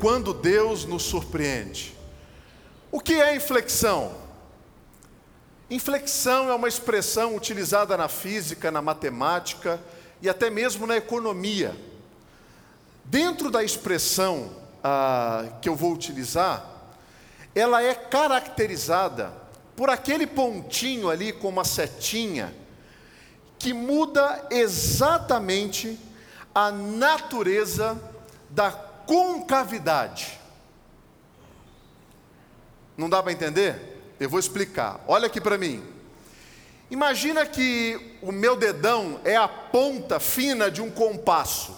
quando Deus nos surpreende. O que é inflexão? Inflexão é uma expressão utilizada na física, na matemática e até mesmo na economia. Dentro da expressão ah, que eu vou utilizar, ela é caracterizada por aquele pontinho ali com uma setinha que muda exatamente a natureza da concavidade. Não dá para entender? Eu vou explicar. Olha aqui para mim. Imagina que o meu dedão é a ponta fina de um compasso.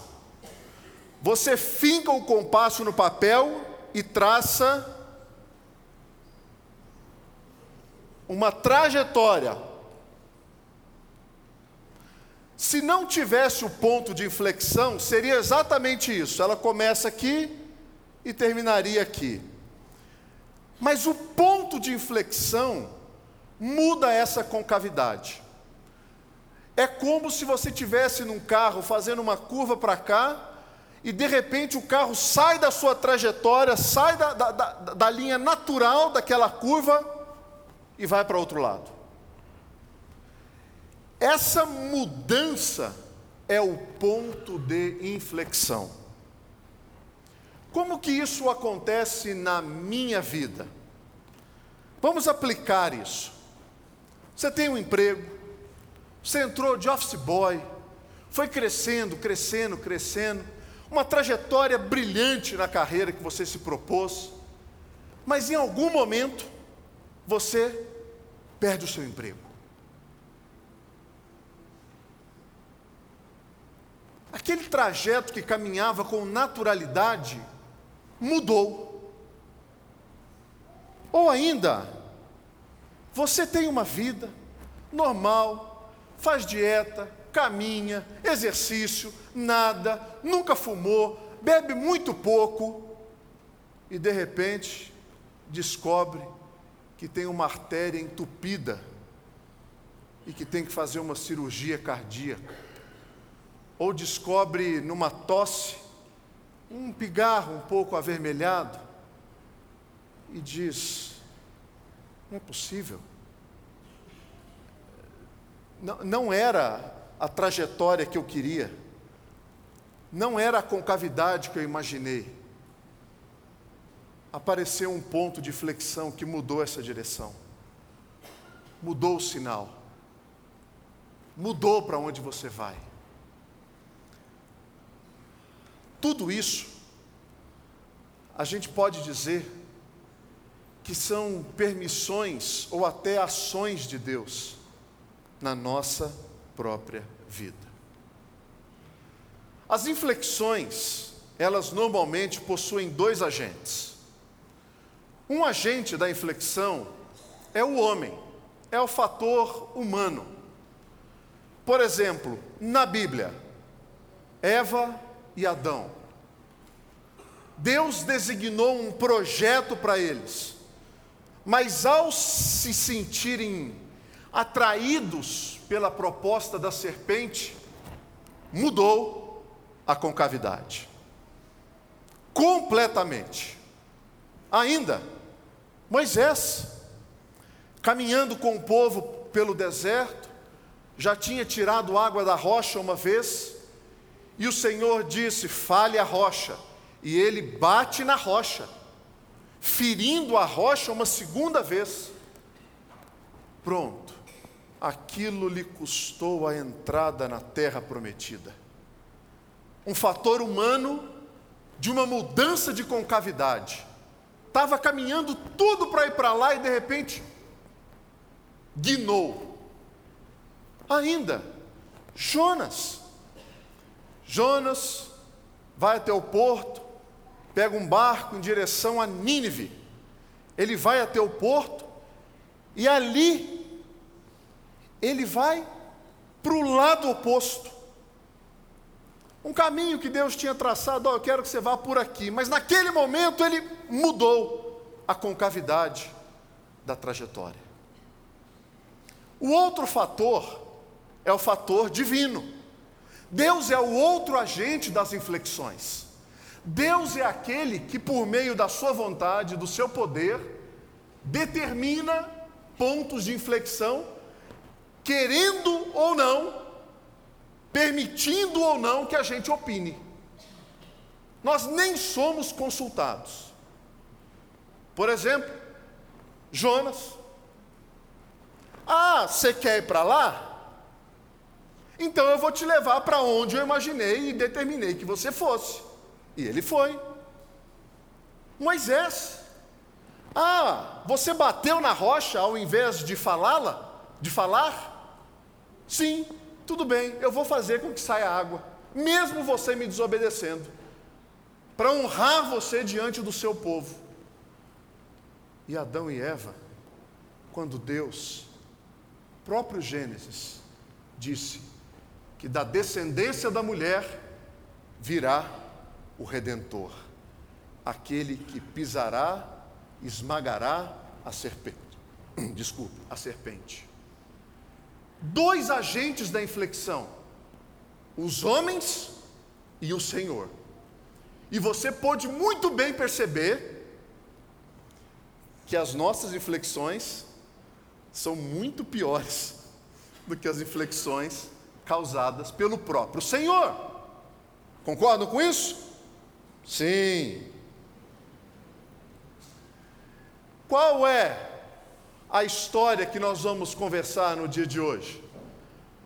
Você finca o compasso no papel e traça uma trajetória. Se não tivesse o ponto de inflexão, seria exatamente isso. Ela começa aqui e terminaria aqui. Mas o ponto de inflexão muda essa concavidade. É como se você tivesse num carro fazendo uma curva para cá e de repente o carro sai da sua trajetória, sai da, da, da, da linha natural daquela curva e vai para outro lado. Essa mudança é o ponto de inflexão. Como que isso acontece na minha vida? Vamos aplicar isso. Você tem um emprego, você entrou de office boy, foi crescendo, crescendo, crescendo, uma trajetória brilhante na carreira que você se propôs, mas em algum momento você perde o seu emprego. Aquele trajeto que caminhava com naturalidade mudou. Ou ainda, você tem uma vida normal, faz dieta, caminha, exercício, nada, nunca fumou, bebe muito pouco e de repente descobre que tem uma artéria entupida e que tem que fazer uma cirurgia cardíaca. Ou descobre numa tosse um pigarro um pouco avermelhado e diz: não é possível. Não, não era a trajetória que eu queria, não era a concavidade que eu imaginei apareceu um ponto de flexão que mudou essa direção. Mudou o sinal. Mudou para onde você vai. Tudo isso, a gente pode dizer que são permissões ou até ações de Deus na nossa própria vida. As inflexões, elas normalmente possuem dois agentes. Um agente da inflexão é o homem, é o fator humano. Por exemplo, na Bíblia, Eva e Adão. Deus designou um projeto para eles, mas ao se sentirem atraídos pela proposta da serpente, mudou a concavidade. Completamente. Ainda, Moisés, caminhando com o povo pelo deserto, já tinha tirado água da rocha uma vez, e o Senhor disse: fale a rocha, e ele bate na rocha, ferindo a rocha uma segunda vez. Pronto, aquilo lhe custou a entrada na terra prometida. Um fator humano de uma mudança de concavidade estava caminhando tudo para ir para lá e de repente guinou. Ainda, Jonas. Jonas vai até o porto, pega um barco em direção a Nínive. Ele vai até o porto e ali ele vai para o lado oposto. Um caminho que Deus tinha traçado, oh, eu quero que você vá por aqui, mas naquele momento ele mudou a concavidade da trajetória. O outro fator é o fator divino. Deus é o outro agente das inflexões. Deus é aquele que, por meio da sua vontade, do seu poder, determina pontos de inflexão, querendo ou não, permitindo ou não que a gente opine. Nós nem somos consultados. Por exemplo, Jonas. Ah, você quer ir para lá? Então eu vou te levar para onde eu imaginei e determinei que você fosse. E ele foi. Moisés. Ah, você bateu na rocha ao invés de falá-la? De falar? Sim, tudo bem, eu vou fazer com que saia água, mesmo você me desobedecendo, para honrar você diante do seu povo. E Adão e Eva, quando Deus, próprio Gênesis, disse que da descendência da mulher virá o redentor, aquele que pisará, esmagará a serpente. Desculpe, a serpente. Dois agentes da inflexão: os homens e o Senhor. E você pode muito bem perceber que as nossas inflexões são muito piores do que as inflexões causadas pelo próprio Senhor. Concordam com isso? Sim. Qual é a história que nós vamos conversar no dia de hoje?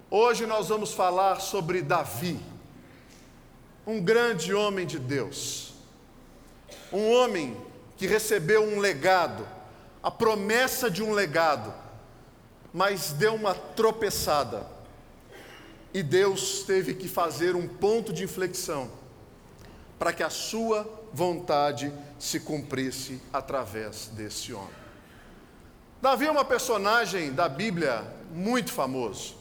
Hoje nós vamos falar sobre Davi, um grande homem de Deus, um homem que recebeu um legado, a promessa de um legado, mas deu uma tropeçada. E Deus teve que fazer um ponto de inflexão para que a sua vontade se cumprisse através desse homem. Davi é uma personagem da Bíblia muito famoso.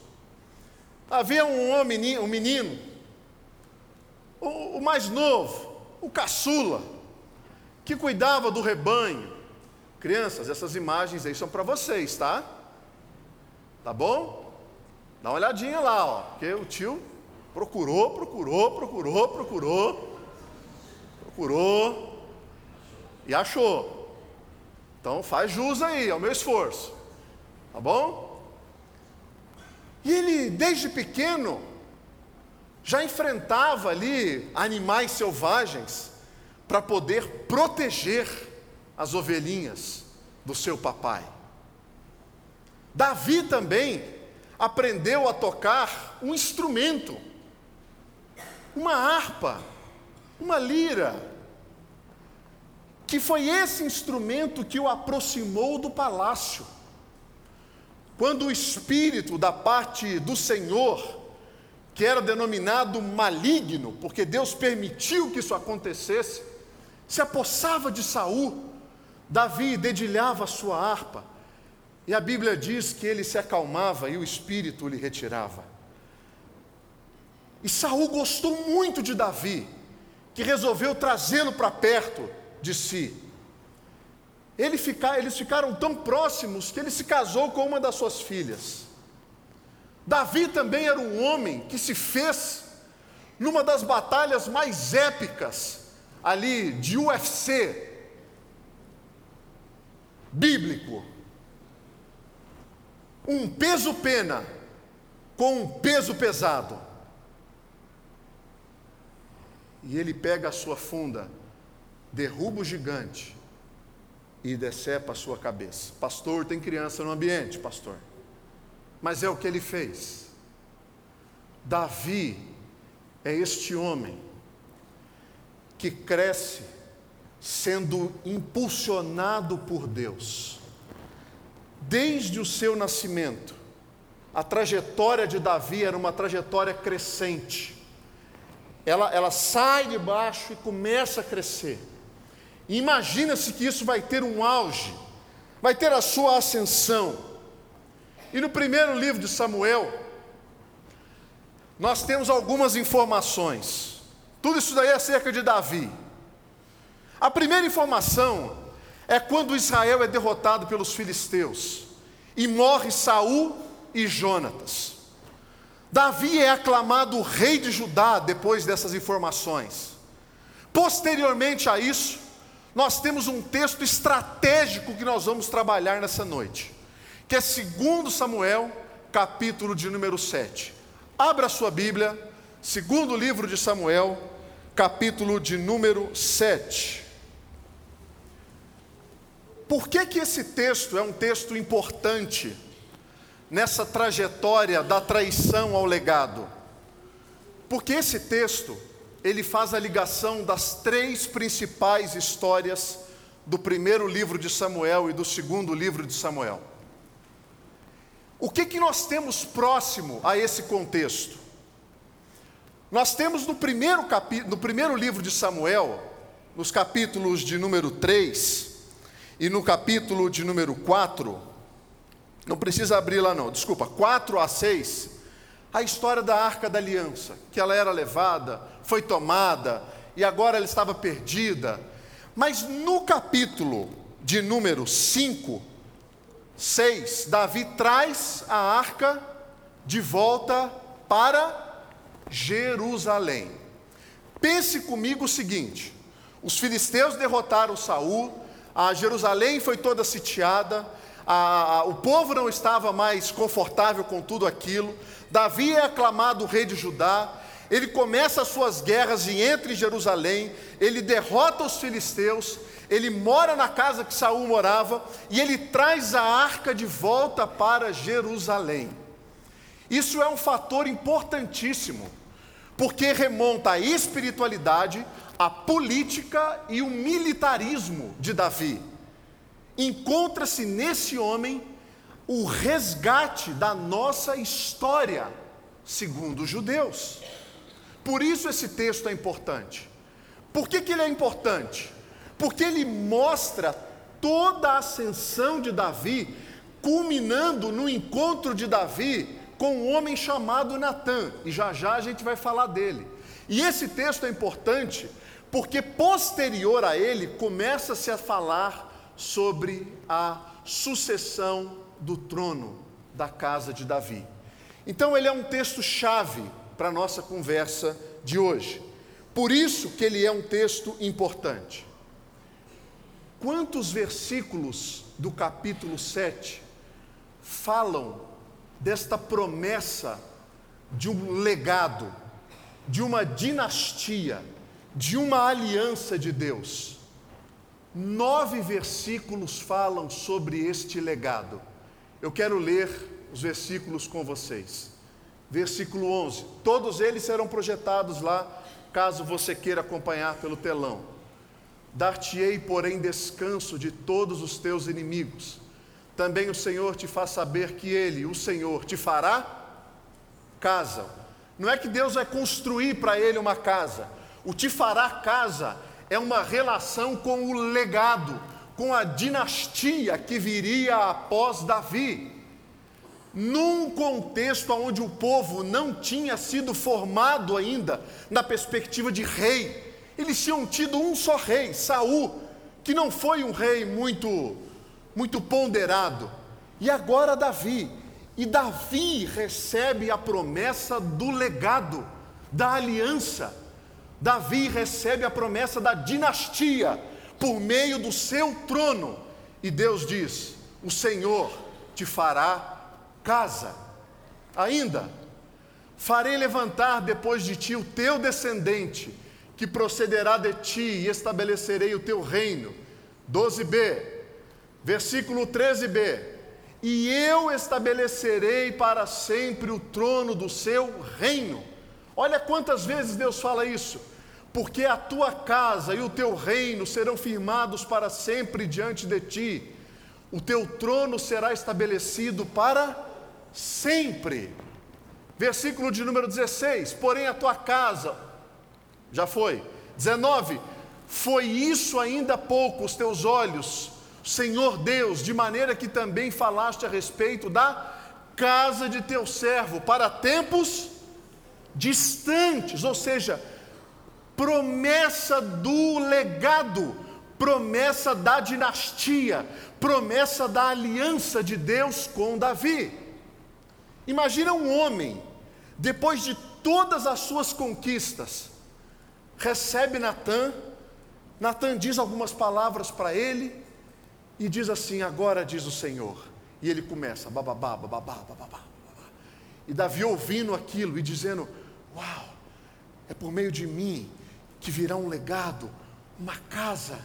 Havia um homem, um menino, o, o mais novo, o caçula, que cuidava do rebanho. Crianças, essas imagens aí são para vocês, tá? Tá bom? Dá uma olhadinha lá, ó, porque o tio procurou, procurou, procurou, procurou, procurou e achou. Então faz jus aí ao meu esforço, tá bom? E ele, desde pequeno, já enfrentava ali animais selvagens para poder proteger as ovelhinhas do seu papai. Davi também aprendeu a tocar um instrumento, uma harpa, uma lira, que foi esse instrumento que o aproximou do palácio. Quando o espírito da parte do Senhor, que era denominado maligno, porque Deus permitiu que isso acontecesse, se apossava de Saul, Davi dedilhava a sua harpa, e a Bíblia diz que ele se acalmava e o espírito lhe retirava. E Saul gostou muito de Davi, que resolveu trazê-lo para perto de si. Ele fica, eles ficaram tão próximos que ele se casou com uma das suas filhas. Davi também era um homem que se fez numa das batalhas mais épicas ali de UFC bíblico. Um peso pena com um peso pesado. E ele pega a sua funda derruba o gigante e decepa a sua cabeça. Pastor, tem criança no ambiente, pastor. Mas é o que ele fez. Davi é este homem que cresce sendo impulsionado por Deus. Desde o seu nascimento, a trajetória de Davi era uma trajetória crescente. Ela, ela sai de baixo e começa a crescer. Imagina-se que isso vai ter um auge, vai ter a sua ascensão. E no primeiro livro de Samuel, nós temos algumas informações. Tudo isso daí é acerca de Davi. A primeira informação é quando Israel é derrotado pelos filisteus e morre Saul e Jonatas. Davi é aclamado rei de Judá depois dessas informações. Posteriormente a isso, nós temos um texto estratégico que nós vamos trabalhar nessa noite, que é 2 Samuel, capítulo de número 7. Abra sua Bíblia, segundo livro de Samuel, capítulo de número 7. Por que, que esse texto é um texto importante nessa trajetória da traição ao legado? Porque esse texto, ele faz a ligação das três principais histórias do primeiro livro de Samuel e do segundo livro de Samuel. O que, que nós temos próximo a esse contexto? Nós temos no primeiro, capi... no primeiro livro de Samuel, nos capítulos de número 3 e no capítulo de número 4, não precisa abrir lá não, desculpa, 4 a 6, a história da arca da aliança, que ela era levada, foi tomada e agora ela estava perdida. Mas no capítulo de número 5, 6, Davi traz a arca de volta para Jerusalém. Pense comigo o seguinte: os filisteus derrotaram Saul, a Jerusalém foi toda sitiada, a, a, o povo não estava mais confortável com tudo aquilo. Davi é aclamado rei de Judá, ele começa as suas guerras e entra em Jerusalém, ele derrota os filisteus, ele mora na casa que Saul morava e ele traz a arca de volta para Jerusalém. Isso é um fator importantíssimo, porque remonta à espiritualidade, à política e o militarismo de Davi. Encontra-se nesse homem o resgate da nossa história, segundo os judeus. Por isso esse texto é importante. Por que, que ele é importante? Porque ele mostra toda a ascensão de Davi, culminando no encontro de Davi com um homem chamado Natã, e já já a gente vai falar dele. E esse texto é importante porque posterior a ele começa-se a falar sobre a sucessão do trono da casa de Davi. Então ele é um texto chave para a nossa conversa de hoje. Por isso que ele é um texto importante. Quantos versículos do capítulo 7 falam desta promessa de um legado, de uma dinastia, de uma aliança de Deus. Nove versículos falam sobre este legado. Eu quero ler os versículos com vocês. Versículo 11: Todos eles serão projetados lá, caso você queira acompanhar pelo telão. Dar-te-ei, porém, descanso de todos os teus inimigos também o Senhor te faz saber que Ele, o Senhor, te fará casa. Não é que Deus vai construir para ele uma casa. O te fará casa é uma relação com o legado, com a dinastia que viria após Davi. Num contexto onde o povo não tinha sido formado ainda na perspectiva de rei, eles tinham tido um só rei, Saul, que não foi um rei muito muito ponderado. E agora Davi. E Davi recebe a promessa do legado, da aliança. Davi recebe a promessa da dinastia por meio do seu trono. E Deus diz: O Senhor te fará casa. Ainda, farei levantar depois de ti o teu descendente, que procederá de ti, e estabelecerei o teu reino. 12b Versículo 13b: E eu estabelecerei para sempre o trono do seu reino. Olha quantas vezes Deus fala isso. Porque a tua casa e o teu reino serão firmados para sempre diante de ti. O teu trono será estabelecido para sempre. Versículo de número 16: Porém a tua casa, já foi. 19: Foi isso ainda pouco os teus olhos Senhor Deus, de maneira que também falaste a respeito da casa de teu servo para tempos distantes, ou seja, promessa do legado, promessa da dinastia, promessa da aliança de Deus com Davi. Imagina um homem, depois de todas as suas conquistas, recebe Natan, Natan diz algumas palavras para ele e diz assim: Agora diz o Senhor. E ele começa, bababá, bababá, bababá. E Davi ouvindo aquilo e dizendo: Uau, é por meio de mim que virá um legado, uma casa,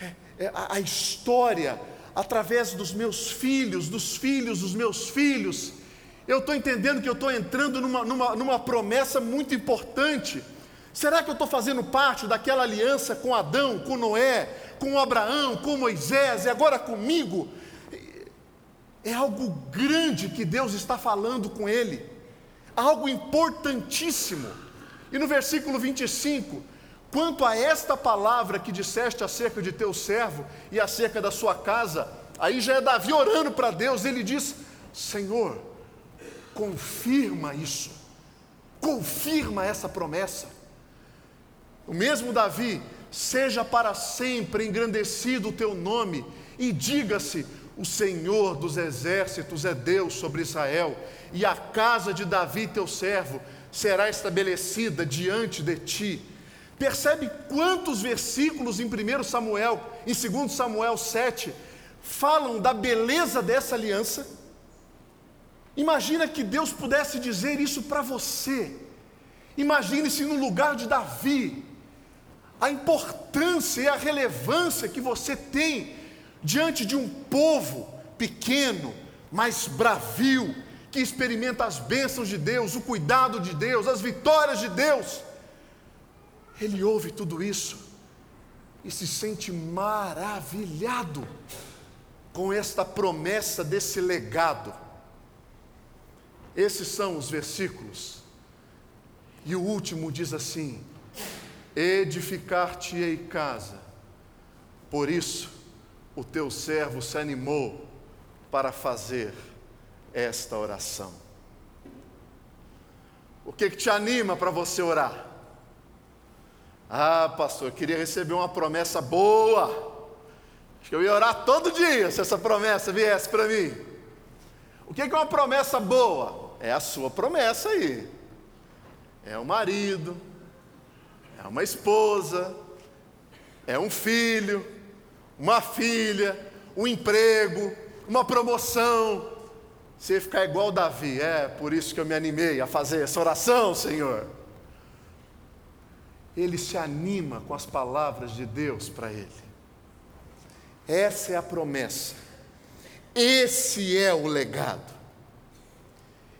é, é a, a história, através dos meus filhos, dos filhos dos meus filhos. Eu estou entendendo que eu estou entrando numa, numa, numa promessa muito importante. Será que eu estou fazendo parte daquela aliança com Adão, com Noé, com Abraão, com Moisés e agora comigo? É algo grande que Deus está falando com ele, algo importantíssimo. E no versículo 25, quanto a esta palavra que disseste acerca de teu servo e acerca da sua casa, aí já é Davi orando para Deus, ele diz: Senhor, confirma isso, confirma essa promessa. O mesmo Davi, seja para sempre engrandecido o teu nome, e diga-se: o Senhor dos exércitos é Deus sobre Israel, e a casa de Davi, teu servo, será estabelecida diante de ti. Percebe quantos versículos em 1 Samuel, em 2 Samuel 7, falam da beleza dessa aliança? Imagina que Deus pudesse dizer isso para você. Imagine-se no lugar de Davi, a importância e a relevância que você tem diante de um povo pequeno, mas bravio, que experimenta as bênçãos de Deus, o cuidado de Deus, as vitórias de Deus. Ele ouve tudo isso e se sente maravilhado com esta promessa desse legado. Esses são os versículos. E o último diz assim: Edificar-te-ei casa. Por isso, o teu servo se animou para fazer esta oração. O que, que te anima para você orar? Ah, pastor, eu queria receber uma promessa boa. Acho que eu ia orar todo dia se essa promessa viesse para mim. O que, é uma promessa boa? É a sua promessa aí. É o marido, é uma esposa, é um filho, uma filha, um emprego, uma promoção. Você ficar igual Davi, é por isso que eu me animei a fazer essa oração, Senhor. Ele se anima com as palavras de Deus para ele. Essa é a promessa, esse é o legado.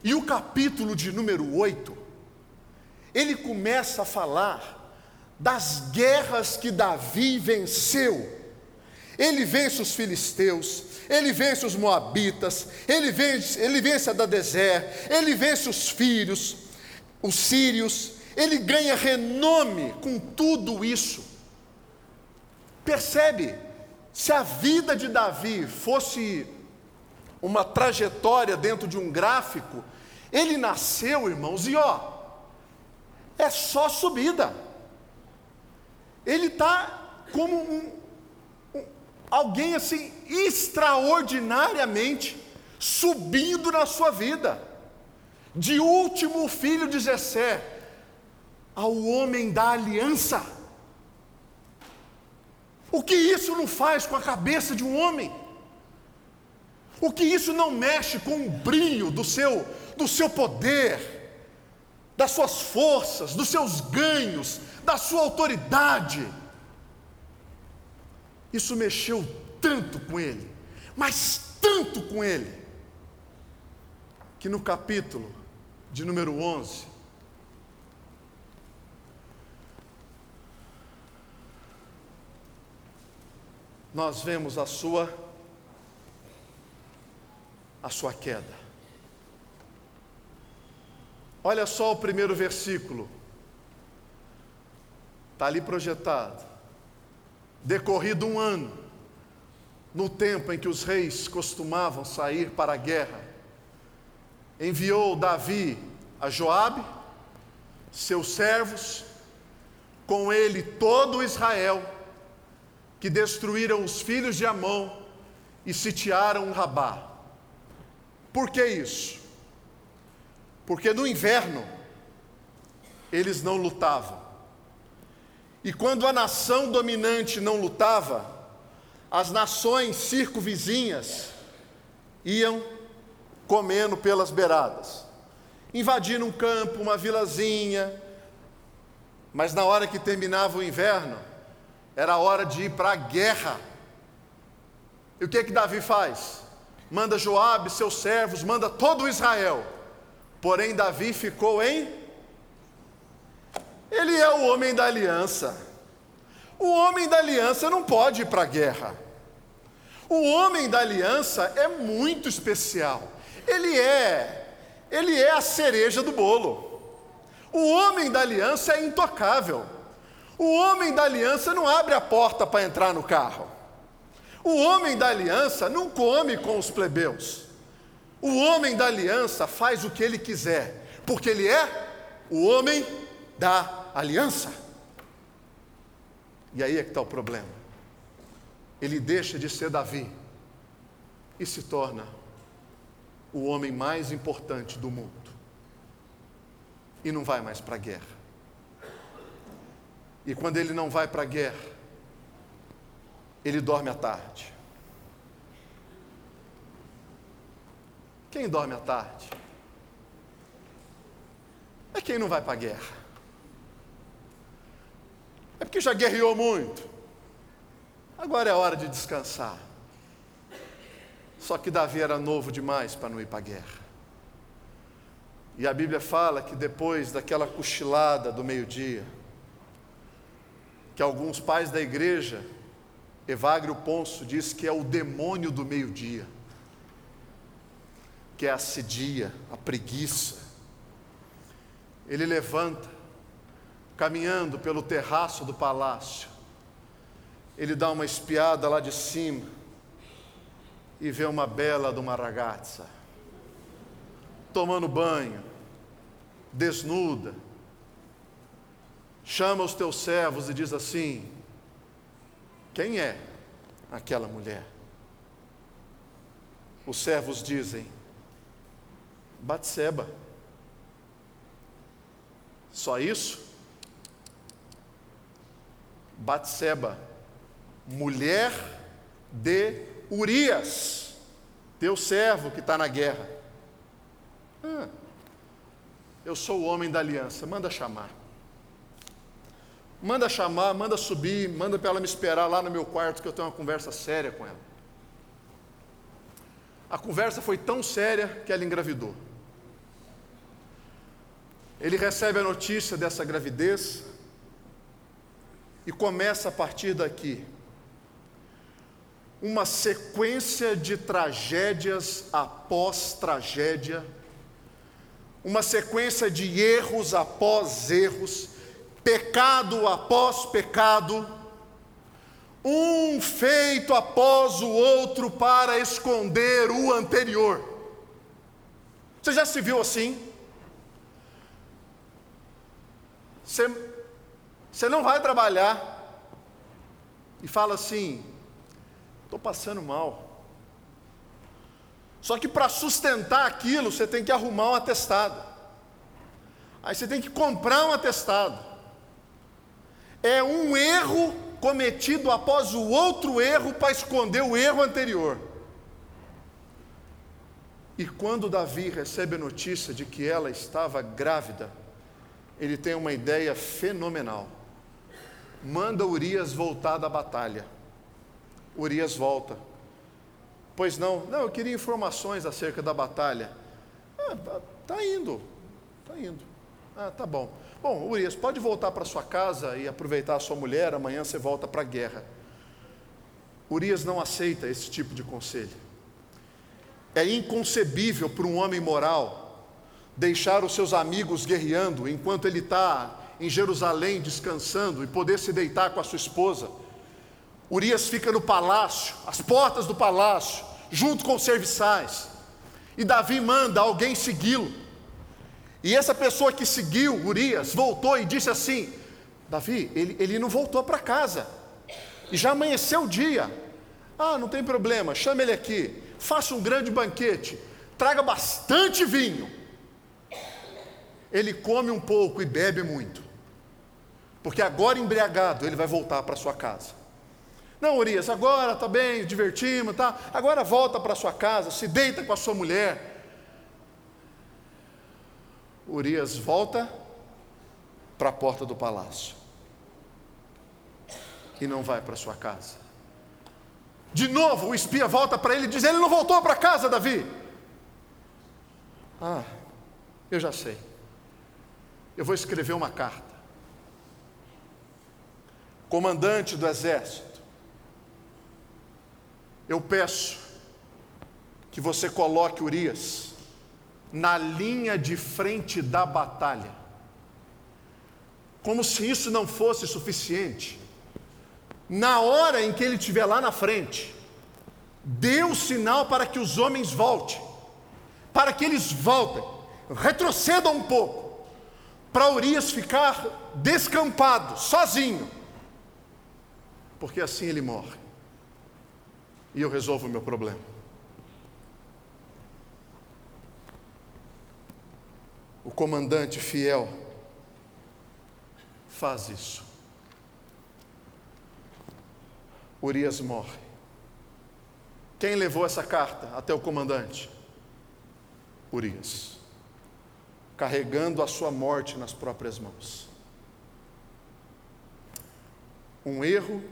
E o capítulo de número 8, ele começa a falar das guerras que Davi venceu ele vence os filisteus, ele vence os moabitas, ele vence, ele vence a Dadezer, ele vence os filhos, os sírios, ele ganha renome com tudo isso. Percebe? Se a vida de Davi fosse uma trajetória dentro de um gráfico, ele nasceu, irmãos, e ó, é só subida. Ele está como um, alguém assim extraordinariamente subindo na sua vida, de último filho de Jessé ao homem da aliança. O que isso não faz com a cabeça de um homem? O que isso não mexe com o brilho do seu, do seu poder, das suas forças, dos seus ganhos, da sua autoridade? Isso mexeu tanto com ele, mas tanto com ele, que no capítulo de número 11, nós vemos a sua a sua queda. Olha só o primeiro versículo. Está ali projetado decorrido um ano, no tempo em que os reis costumavam sair para a guerra, enviou Davi a Joabe, seus servos, com ele todo Israel, que destruíram os filhos de Amon e sitiaram Rabá. Por que isso? Porque no inverno eles não lutavam E quando a nação dominante não lutava, as nações circunvizinhas iam comendo pelas beiradas, invadindo um campo, uma vilazinha, mas na hora que terminava o inverno, era hora de ir para a guerra. E o que que Davi faz? Manda Joabe, seus servos, manda todo Israel. Porém Davi ficou em Ele é o homem da aliança. O homem da aliança não pode ir para a guerra. O homem da aliança é muito especial. Ele é ele é a cereja do bolo. O homem da aliança é intocável. O homem da aliança não abre a porta para entrar no carro. O homem da aliança não come com os plebeus. O homem da aliança faz o que ele quiser, porque ele é o homem da aliança. E aí é que está o problema. Ele deixa de ser Davi e se torna o homem mais importante do mundo. E não vai mais para a guerra. E quando ele não vai para a guerra, ele dorme à tarde. Quem dorme à tarde? É quem não vai para a guerra. Porque já guerreou muito. Agora é hora de descansar. Só que Davi era novo demais para não ir para a guerra. E a Bíblia fala que depois daquela cochilada do meio-dia, que alguns pais da igreja, Evagrio Ponço diz que é o demônio do meio-dia, que é a sedia, a preguiça. Ele levanta, caminhando pelo terraço do palácio, ele dá uma espiada lá de cima e vê uma bela de uma ragazza, tomando banho, desnuda, chama os teus servos e diz assim: Quem é aquela mulher? Os servos dizem: Batseba. Só isso? Batseba, mulher de Urias, teu servo que está na guerra. Ah, eu sou o homem da aliança, manda chamar. Manda chamar, manda subir, manda para ela me esperar lá no meu quarto que eu tenho uma conversa séria com ela. A conversa foi tão séria que ela engravidou. Ele recebe a notícia dessa gravidez e começa a partir daqui uma sequência de tragédias após tragédia, uma sequência de erros após erros, pecado após pecado, um feito após o outro para esconder o anterior. Você já se viu assim? Você, você não vai trabalhar e fala assim: estou passando mal. Só que para sustentar aquilo, você tem que arrumar um atestado. Aí você tem que comprar um atestado. É um erro cometido após o outro erro para esconder o erro anterior. E quando Davi recebe a notícia de que ela estava grávida, ele tem uma ideia fenomenal. Manda Urias voltar da batalha. Urias volta. Pois não? Não, eu queria informações acerca da batalha. Ah, tá, tá indo, tá indo. Ah, tá bom. Bom, Urias, pode voltar para sua casa e aproveitar a sua mulher, amanhã você volta para a guerra. Urias não aceita esse tipo de conselho. É inconcebível para um homem moral deixar os seus amigos guerreando enquanto ele está em Jerusalém descansando e poder se deitar com a sua esposa Urias fica no palácio, as portas do palácio, junto com os serviçais. E Davi manda alguém segui-lo. E essa pessoa que seguiu Urias voltou e disse assim: Davi, ele, ele não voltou para casa. E já amanheceu o dia. Ah, não tem problema, chame ele aqui. Faça um grande banquete. Traga bastante vinho. Ele come um pouco e bebe muito porque agora embriagado ele vai voltar para sua casa. Não, Urias, agora tá bem, divertimos, tá? Agora volta para sua casa, se deita com a sua mulher. Urias volta para a porta do palácio e não vai para sua casa. De novo, o espia volta para ele e diz: Ele não voltou para casa, Davi. Ah, eu já sei. Eu vou escrever uma carta. Comandante do exército, eu peço que você coloque Urias na linha de frente da batalha. Como se isso não fosse suficiente. Na hora em que ele estiver lá na frente, dê o sinal para que os homens voltem, para que eles voltem, retrocedam um pouco, para Urias ficar descampado, sozinho, porque assim ele morre, e eu resolvo o meu problema. O comandante fiel faz isso. Urias morre. Quem levou essa carta até o comandante? Urias, carregando a sua morte nas próprias mãos. Um erro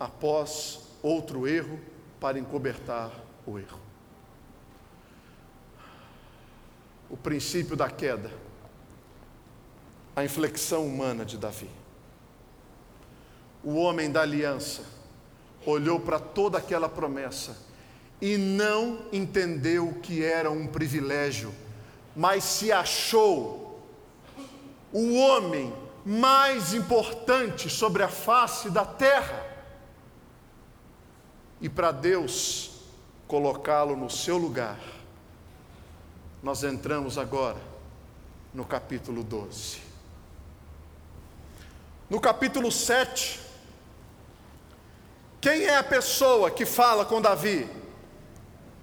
após outro erro para encobertar o erro. O princípio da queda, a inflexão humana de Davi. O homem da aliança olhou para toda aquela promessa e não entendeu que era um privilégio, mas se achou o homem mais importante sobre a face da terra. E para Deus colocá-lo no seu lugar, nós entramos agora no capítulo 12. No capítulo 7, quem é a pessoa que fala com Davi?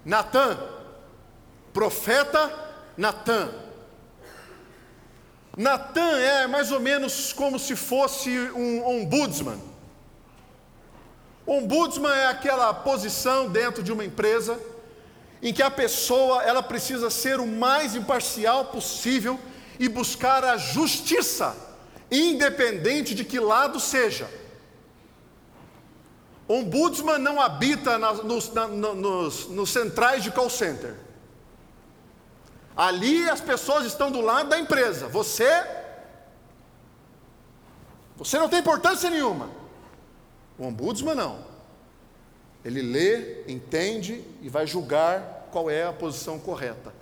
Natã, profeta Natã. Natã é mais ou menos como se fosse um ombudsman. Ombudsman é aquela posição dentro de uma empresa em que a pessoa ela precisa ser o mais imparcial possível e buscar a justiça, independente de que lado seja. Ombudsman não habita na, nos, na, nos, nos centrais de call center. Ali as pessoas estão do lado da empresa. Você. Você não tem importância nenhuma. O ombudsman não. Ele lê, entende e vai julgar qual é a posição correta.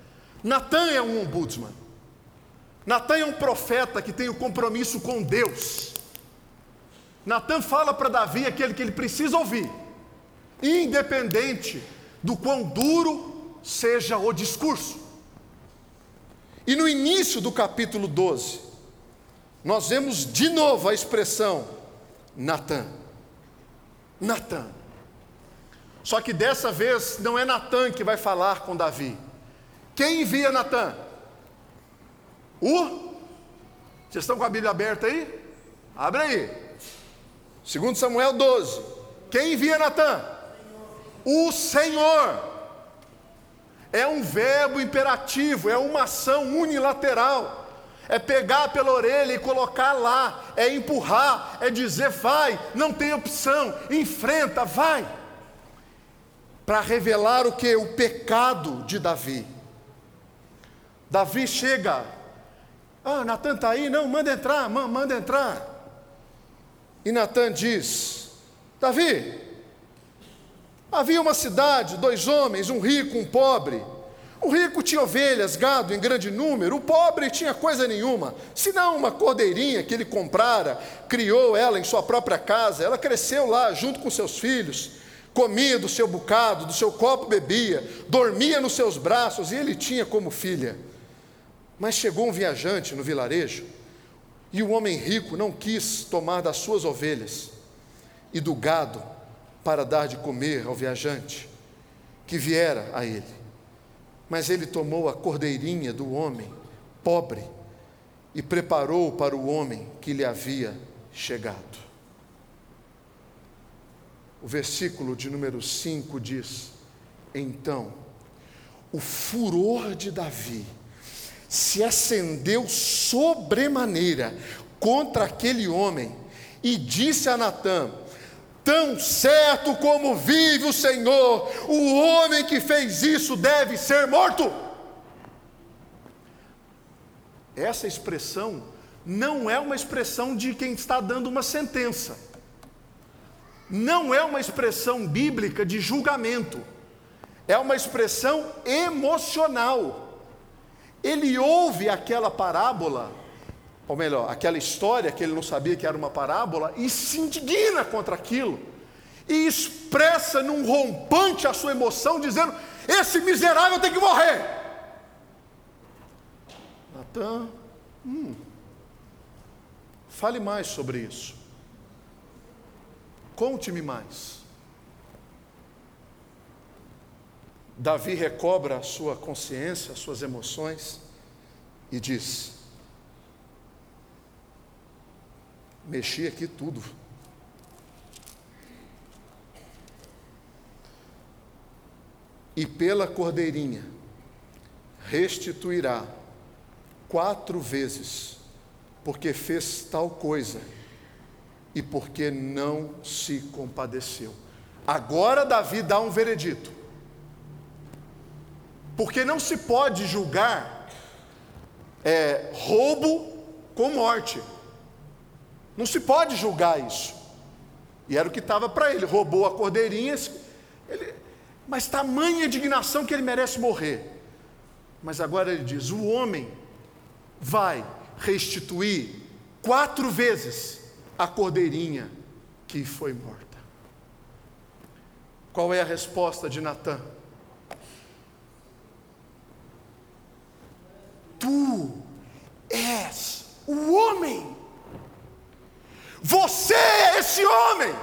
Natan é um ombudsman. Natan é um profeta que tem o um compromisso com Deus. Natan fala para Davi aquele que ele precisa ouvir, independente do quão duro seja o discurso. E no início do capítulo 12, nós vemos de novo a expressão Natan. Natan. Só que dessa vez não é Natan que vai falar com Davi. Quem envia Natan? O? Vocês estão com a Bíblia aberta aí? Abre aí. Segundo Samuel 12. Quem envia Natan? O Senhor. É um verbo imperativo, é uma ação unilateral. É pegar pela orelha e colocar lá, é empurrar, é dizer vai, não tem opção, enfrenta, vai. Para revelar o que? O pecado de Davi. Davi chega, ah, Natan está aí, não, manda entrar, manda entrar. E Natan diz: Davi, havia uma cidade, dois homens, um rico, um pobre. O rico tinha ovelhas, gado em grande número, o pobre tinha coisa nenhuma, senão uma cordeirinha que ele comprara, criou ela em sua própria casa, ela cresceu lá junto com seus filhos, comia do seu bocado, do seu copo bebia, dormia nos seus braços e ele tinha como filha. Mas chegou um viajante no vilarejo e o homem rico não quis tomar das suas ovelhas e do gado para dar de comer ao viajante que viera a ele. Mas ele tomou a cordeirinha do homem pobre e preparou para o homem que lhe havia chegado. O versículo de número 5 diz: Então, o furor de Davi se acendeu sobremaneira contra aquele homem e disse a Natã: Tão certo como vive o Senhor, o homem que fez isso deve ser morto. Essa expressão não é uma expressão de quem está dando uma sentença, não é uma expressão bíblica de julgamento, é uma expressão emocional. Ele ouve aquela parábola, ou melhor, aquela história que ele não sabia que era uma parábola, e se indigna contra aquilo, e expressa num rompante a sua emoção, dizendo: Esse miserável tem que morrer. Natan, hum, fale mais sobre isso. Conte-me mais. Davi recobra a sua consciência, as suas emoções e diz: Mexi aqui tudo. E pela cordeirinha restituirá quatro vezes, porque fez tal coisa e porque não se compadeceu. Agora Davi dá um veredito. Porque não se pode julgar é, roubo com morte. Não se pode julgar isso. E era o que estava para ele. Roubou a cordeirinha, ele, mas tamanha indignação que ele merece morrer. Mas agora ele diz: o homem vai restituir quatro vezes a cordeirinha que foi morta. Qual é a resposta de Natan? Tu és o homem. Você é esse homem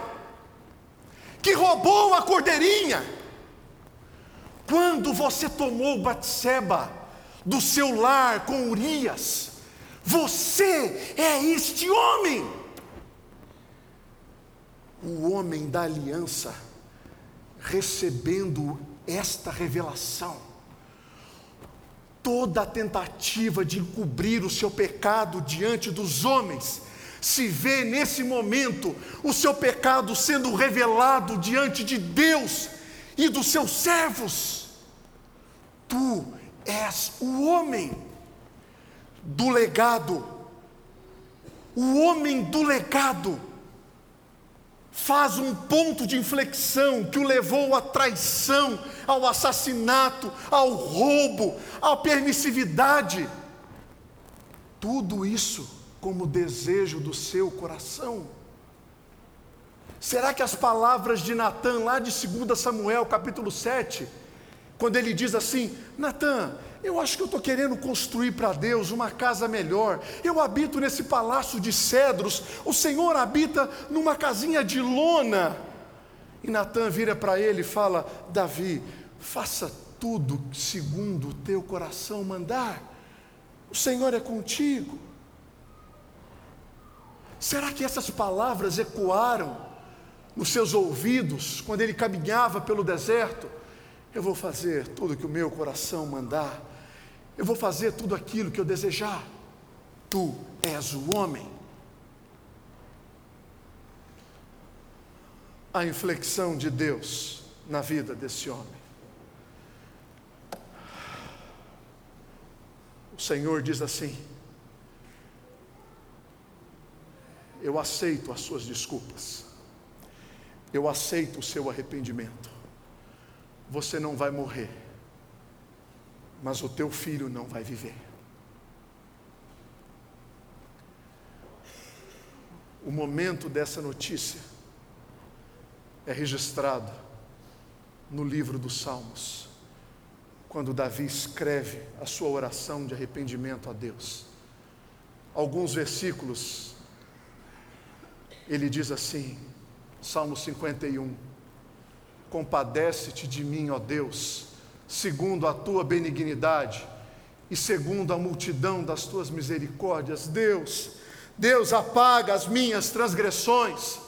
que roubou a cordeirinha. Quando você tomou Batseba do seu lar com Urias, você é este homem. O homem da aliança recebendo esta revelação toda a tentativa de encobrir o seu pecado diante dos homens, se vê nesse momento o seu pecado sendo revelado diante de Deus e dos seus servos. Tu és o homem do legado, o homem do legado faz um ponto de inflexão que o levou à traição, ao assassinato, ao roubo, à permissividade. Tudo isso como desejo do seu coração. Será que as palavras de Natan, lá de 2 Samuel, capítulo 7, quando ele diz assim: Natan, eu acho que eu estou querendo construir para Deus uma casa melhor. Eu habito nesse palácio de cedros. O Senhor habita numa casinha de lona. E Natan vira para ele e fala: Davi, faça tudo segundo o teu coração mandar. O Senhor é contigo. Será que essas palavras ecoaram nos seus ouvidos quando ele caminhava pelo deserto? Eu vou fazer tudo que o meu coração mandar eu vou fazer tudo aquilo que eu desejar. Tu és o homem. A inflexão de Deus na vida desse homem. O Senhor diz assim: Eu aceito as suas desculpas, eu aceito o seu arrependimento. Você não vai morrer mas o teu filho não vai viver. O momento dessa notícia é registrado no livro dos Salmos, quando Davi escreve a sua oração de arrependimento a Deus. Alguns versículos, ele diz assim, Salmo 51, Compadece-te de mim, ó Deus, segundo a tua benignidade e segundo a multidão das tuas misericórdias. Deus, Deus apaga as minhas transgressões,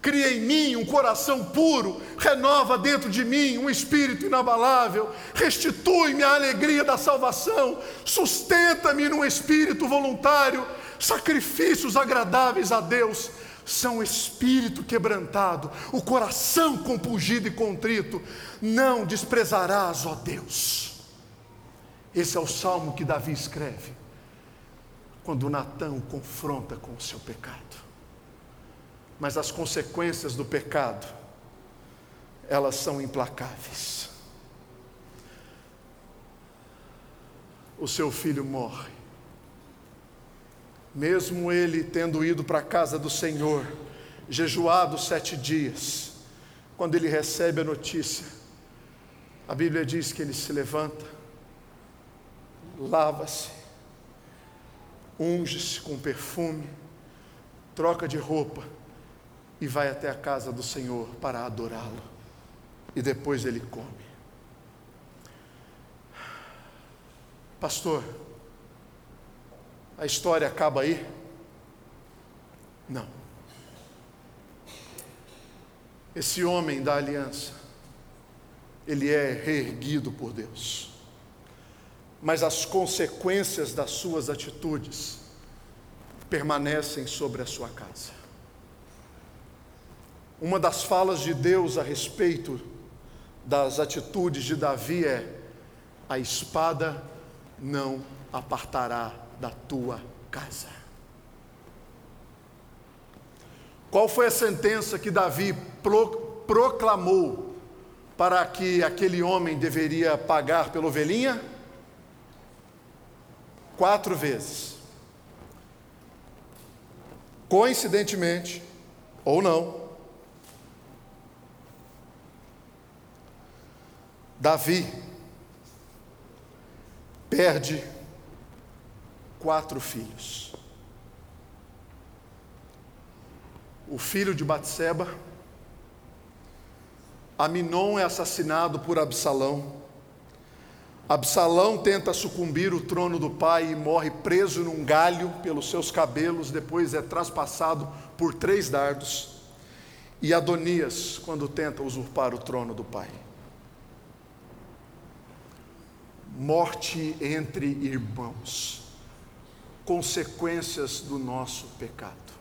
cria em mim um coração puro, renova dentro de mim um espírito inabalável, restitui-me a alegria da salvação, sustenta-me num espírito voluntário, sacrifícios agradáveis a Deus são espírito quebrantado, o coração compungido e contrito, não desprezarás, ó Deus. Esse é o salmo que Davi escreve quando Natan o confronta com o seu pecado. Mas as consequências do pecado, elas são implacáveis. O seu filho morre. Mesmo ele tendo ido para a casa do Senhor, jejuado sete dias, quando ele recebe a notícia, a Bíblia diz que ele se levanta, lava-se, unge-se com perfume, troca de roupa e vai até a casa do Senhor para adorá-lo. E depois ele come. Pastor, a história acaba aí? Não. Esse homem da aliança, ele é reerguido por Deus mas as consequências das suas atitudes permanecem sobre a sua casa. Uma das falas de Deus a respeito das atitudes de Davi é: a espada não apartará da tua casa. Qual foi a sentença que Davi pro, proclamou para que aquele homem deveria pagar pela ovelhinha? quatro vezes. Coincidentemente, ou não, Davi perde quatro filhos. O filho de Batseba, Aminon é assassinado por Absalão. Absalão tenta sucumbir o trono do pai e morre preso num galho pelos seus cabelos, depois é traspassado por três dardos. E Adonias, quando tenta usurpar o trono do pai. Morte entre irmãos, consequências do nosso pecado.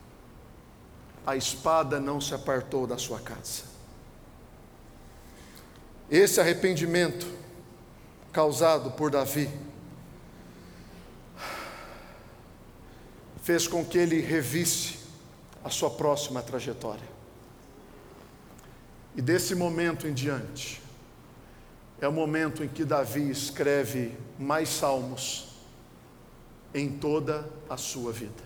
A espada não se apartou da sua casa. Esse arrependimento causado por Davi fez com que ele revisse a sua próxima trajetória. E desse momento em diante, é o momento em que Davi escreve mais salmos em toda a sua vida.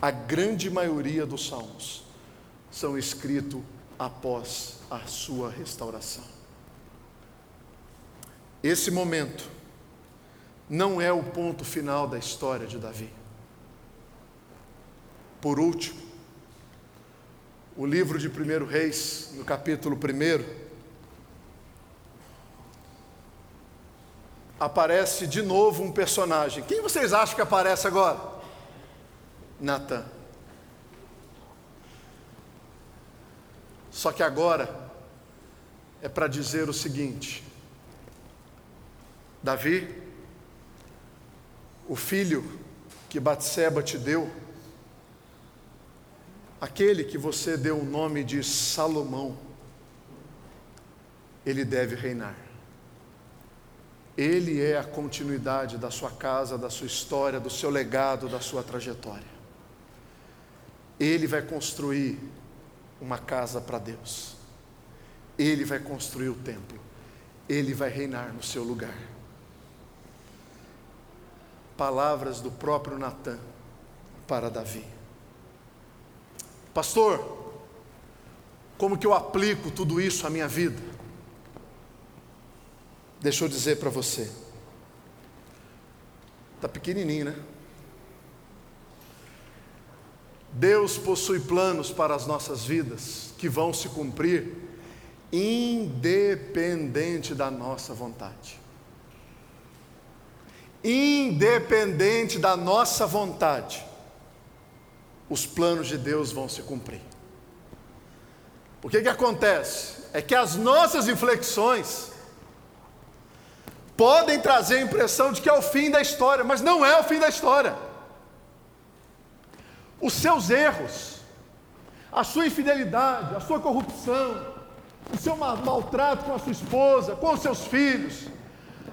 A grande maioria dos salmos são escritos após a sua restauração. Esse momento não é o ponto final da história de Davi. Por último, o livro de 1 Reis, no capítulo 1, aparece de novo um personagem. Quem vocês acham que aparece agora? Natan. Só que agora é para dizer o seguinte: Davi, o filho que Batseba te deu, aquele que você deu o nome de Salomão, ele deve reinar. Ele é a continuidade da sua casa, da sua história, do seu legado, da sua trajetória. Ele vai construir uma casa para Deus. Ele vai construir o templo. Ele vai reinar no seu lugar palavras do próprio Natan para Davi. Pastor, como que eu aplico tudo isso à minha vida? Deixa eu dizer para você. Está pequenininho, né? Deus possui planos para as nossas vidas que vão se cumprir independente da nossa vontade independente da nossa vontade, os planos de Deus vão se cumprir. O que, que acontece? É que as nossas inflexões podem trazer a impressão de que é o fim da história, mas não é o fim da história. Os seus erros, a sua infidelidade, a sua corrupção, o seu maltrato com a sua esposa, com os seus filhos,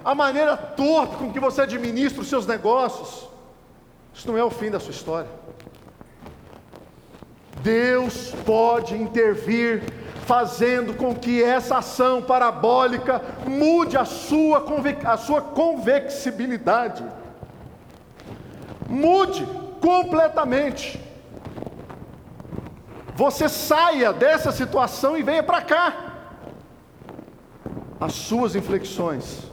a maneira torta com que você administra os seus negócios, isso não é o fim da sua história. Deus pode intervir, fazendo com que essa ação parabólica mude a sua, a sua convexibilidade, mude completamente. Você saia dessa situação e venha para cá. As suas inflexões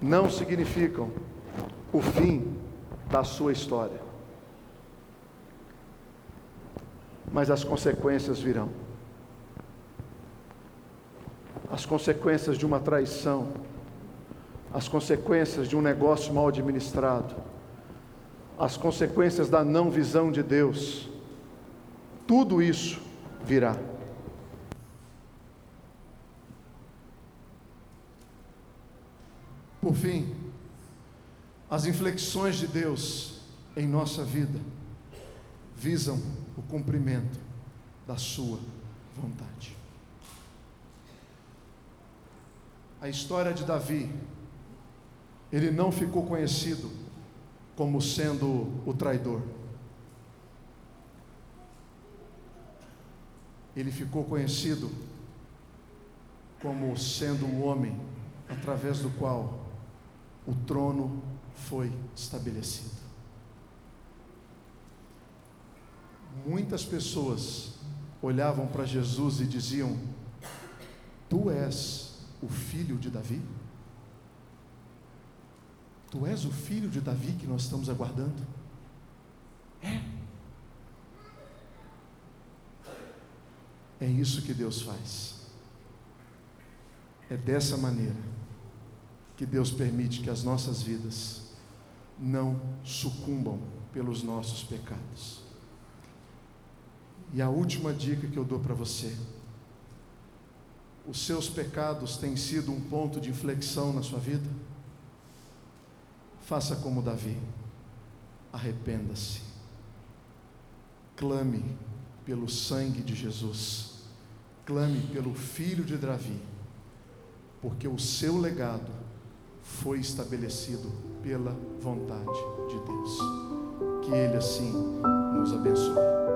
não significam o fim da sua história. Mas as consequências virão. As consequências de uma traição, as consequências de um negócio mal administrado, as consequências da não visão de Deus, tudo isso virá. Por fim, as inflexões de Deus em nossa vida visam o cumprimento da Sua vontade. A história de Davi, ele não ficou conhecido como sendo o traidor. Ele ficou conhecido como sendo o homem através do qual o trono foi estabelecido. Muitas pessoas olhavam para Jesus e diziam: Tu és o filho de Davi? Tu és o filho de Davi que nós estamos aguardando? É. É isso que Deus faz. É dessa maneira que Deus permite que as nossas vidas não sucumbam pelos nossos pecados. E a última dica que eu dou para você: os seus pecados têm sido um ponto de inflexão na sua vida? Faça como Davi, arrependa-se, clame pelo sangue de Jesus, clame pelo filho de Davi, porque o seu legado foi estabelecido pela vontade de Deus. Que Ele assim nos abençoe.